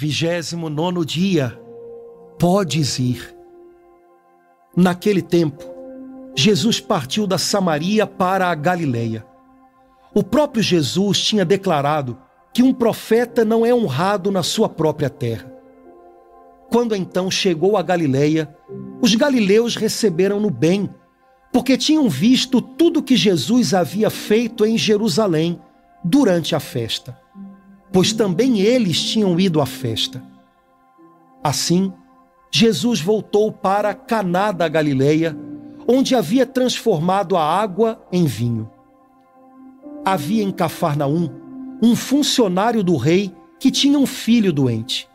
Vigésimo nono dia, podes ir. Naquele tempo, Jesus partiu da Samaria para a Galileia. O próprio Jesus tinha declarado que um profeta não é honrado na sua própria terra. Quando então chegou a Galileia, os galileus receberam-no bem, porque tinham visto tudo que Jesus havia feito em Jerusalém durante a festa, pois também eles tinham ido à festa. Assim, Jesus voltou para Caná da Galileia, onde havia transformado a água em vinho. Havia em Cafarnaum um funcionário do rei que tinha um filho doente.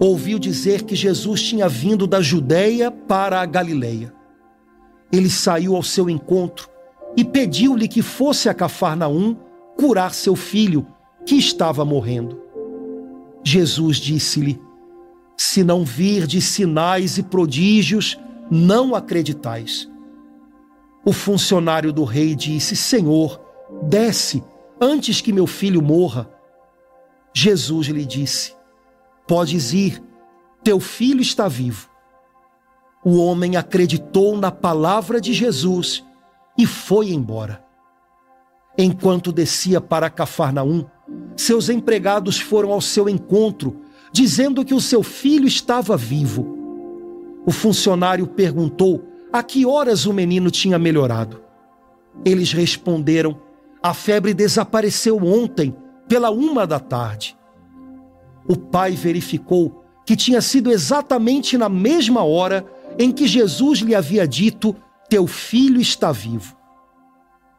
Ouviu dizer que Jesus tinha vindo da Judéia para a Galileia. Ele saiu ao seu encontro e pediu-lhe que fosse a Cafarnaum curar seu filho, que estava morrendo. Jesus disse-lhe: Se não virdes sinais e prodígios, não acreditais. O funcionário do rei disse: Senhor, desce antes que meu filho morra. Jesus lhe disse: Podes ir, teu filho está vivo. O homem acreditou na palavra de Jesus e foi embora. Enquanto descia para Cafarnaum, seus empregados foram ao seu encontro, dizendo que o seu filho estava vivo. O funcionário perguntou a que horas o menino tinha melhorado. Eles responderam: A febre desapareceu ontem, pela uma da tarde. O pai verificou que tinha sido exatamente na mesma hora em que Jesus lhe havia dito: Teu filho está vivo.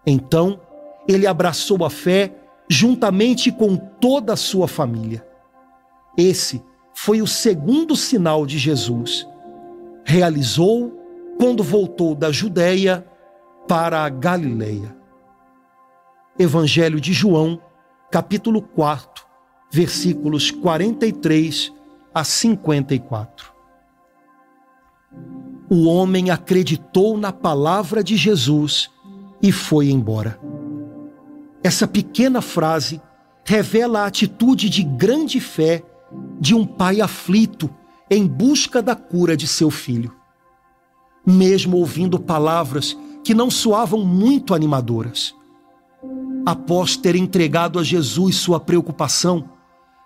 Então, ele abraçou a fé juntamente com toda a sua família. Esse foi o segundo sinal de Jesus. Realizou quando voltou da Judéia para a Galileia. Evangelho de João, capítulo 4, versículos 43 a 54. O homem acreditou na palavra de Jesus e foi embora. Essa pequena frase revela a atitude de grande fé de um pai aflito em busca da cura de seu filho. Mesmo ouvindo palavras que não soavam muito animadoras. Após ter entregado a Jesus sua preocupação,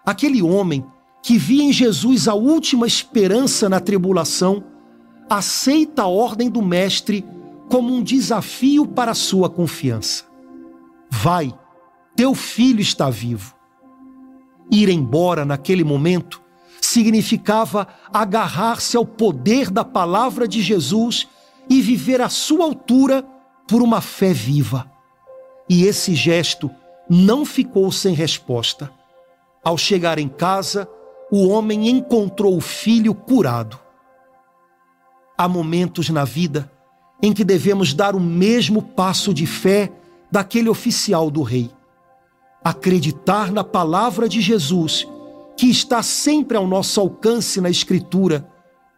aquele homem que via em Jesus a última esperança na tribulação, aceita a ordem do Mestre como um desafio para sua confiança. Vai, teu filho está vivo. Ir embora naquele momento significava agarrar-se ao poder da palavra de Jesus e viver à sua altura por uma fé viva. E esse gesto não ficou sem resposta. Ao chegar em casa, o homem encontrou o filho curado. Há momentos na vida em que devemos dar o mesmo passo de fé daquele oficial do rei. Acreditar na palavra de Jesus, que está sempre ao nosso alcance na Escritura,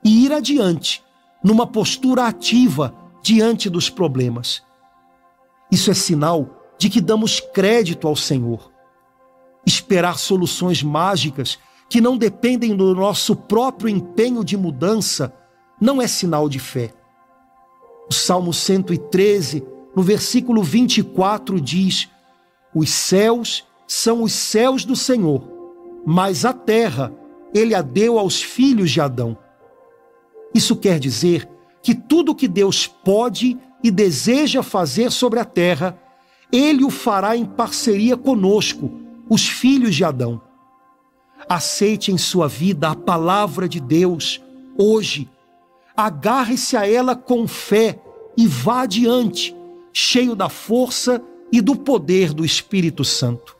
e ir adiante, numa postura ativa diante dos problemas. Isso é sinal de que damos crédito ao Senhor. Esperar soluções mágicas que não dependem do nosso próprio empenho de mudança não é sinal de fé. O Salmo 113 no versículo 24 diz: Os céus são os céus do Senhor, mas a terra ele a deu aos filhos de Adão. Isso quer dizer que tudo que Deus pode e deseja fazer sobre a terra, ele o fará em parceria conosco, os filhos de Adão. Aceite em sua vida a palavra de Deus hoje. Agarre-se a ela com fé e vá adiante, cheio da força e do poder do Espírito Santo.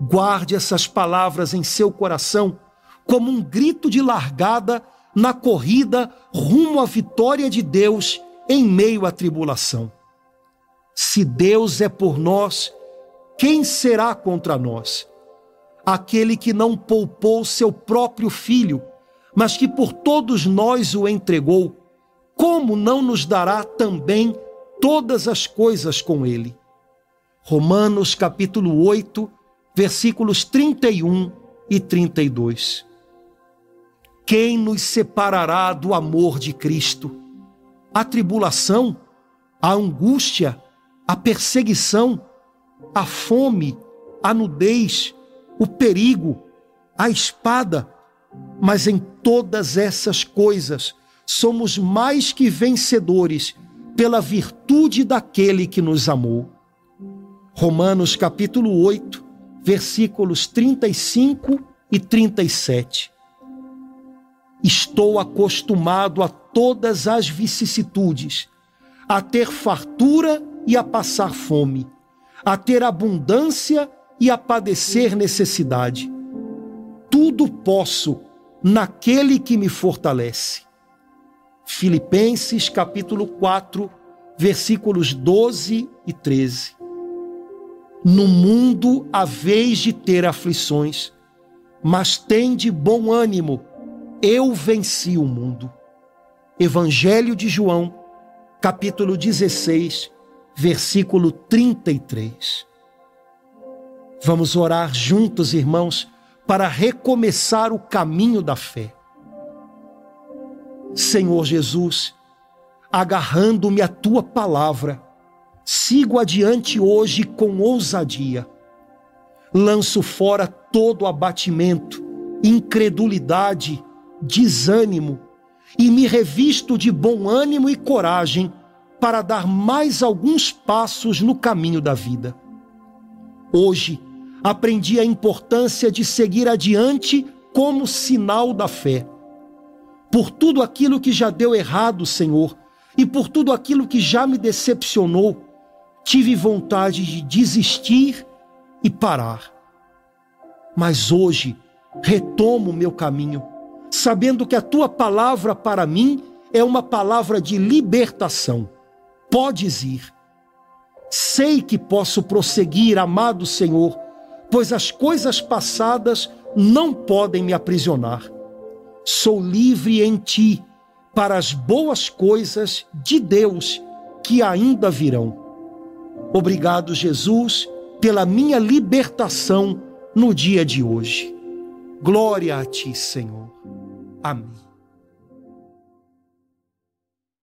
Guarde essas palavras em seu coração como um grito de largada na corrida rumo à vitória de Deus em meio à tribulação. Se Deus é por nós, quem será contra nós? Aquele que não poupou seu próprio filho, mas que por todos nós o entregou, como não nos dará também todas as coisas com ele. Romanos capítulo 8, versículos 31 e 32. Quem nos separará do amor de Cristo? A tribulação, a angústia, a perseguição, a fome, a nudez, o perigo, a espada. Mas em todas essas coisas somos mais que vencedores pela virtude daquele que nos amou. Romanos capítulo 8, versículos 35 e 37. Estou acostumado a todas as vicissitudes, a ter fartura e a passar fome, a ter abundância e a padecer necessidade. Tudo posso naquele que me fortalece. Filipenses capítulo 4, versículos 12 e 13. No mundo haveis de ter aflições, mas tem de bom ânimo eu venci o mundo. Evangelho de João, capítulo 16, versículo 33. Vamos orar juntos, irmãos, para recomeçar o caminho da fé. Senhor Jesus, agarrando-me à tua palavra, sigo adiante hoje com ousadia. Lanço fora todo abatimento, incredulidade, desânimo e me revisto de bom ânimo e coragem para dar mais alguns passos no caminho da vida. Hoje, aprendi a importância de seguir adiante como sinal da fé. Por tudo aquilo que já deu errado, Senhor, e por tudo aquilo que já me decepcionou, tive vontade de desistir e parar. Mas hoje retomo meu caminho sabendo que a tua palavra para mim é uma palavra de libertação. Podes ir. Sei que posso prosseguir, amado Senhor, pois as coisas passadas não podem me aprisionar. Sou livre em ti para as boas coisas de Deus que ainda virão. Obrigado, Jesus, pela minha libertação no dia de hoje. Glória a ti, Senhor. Amém.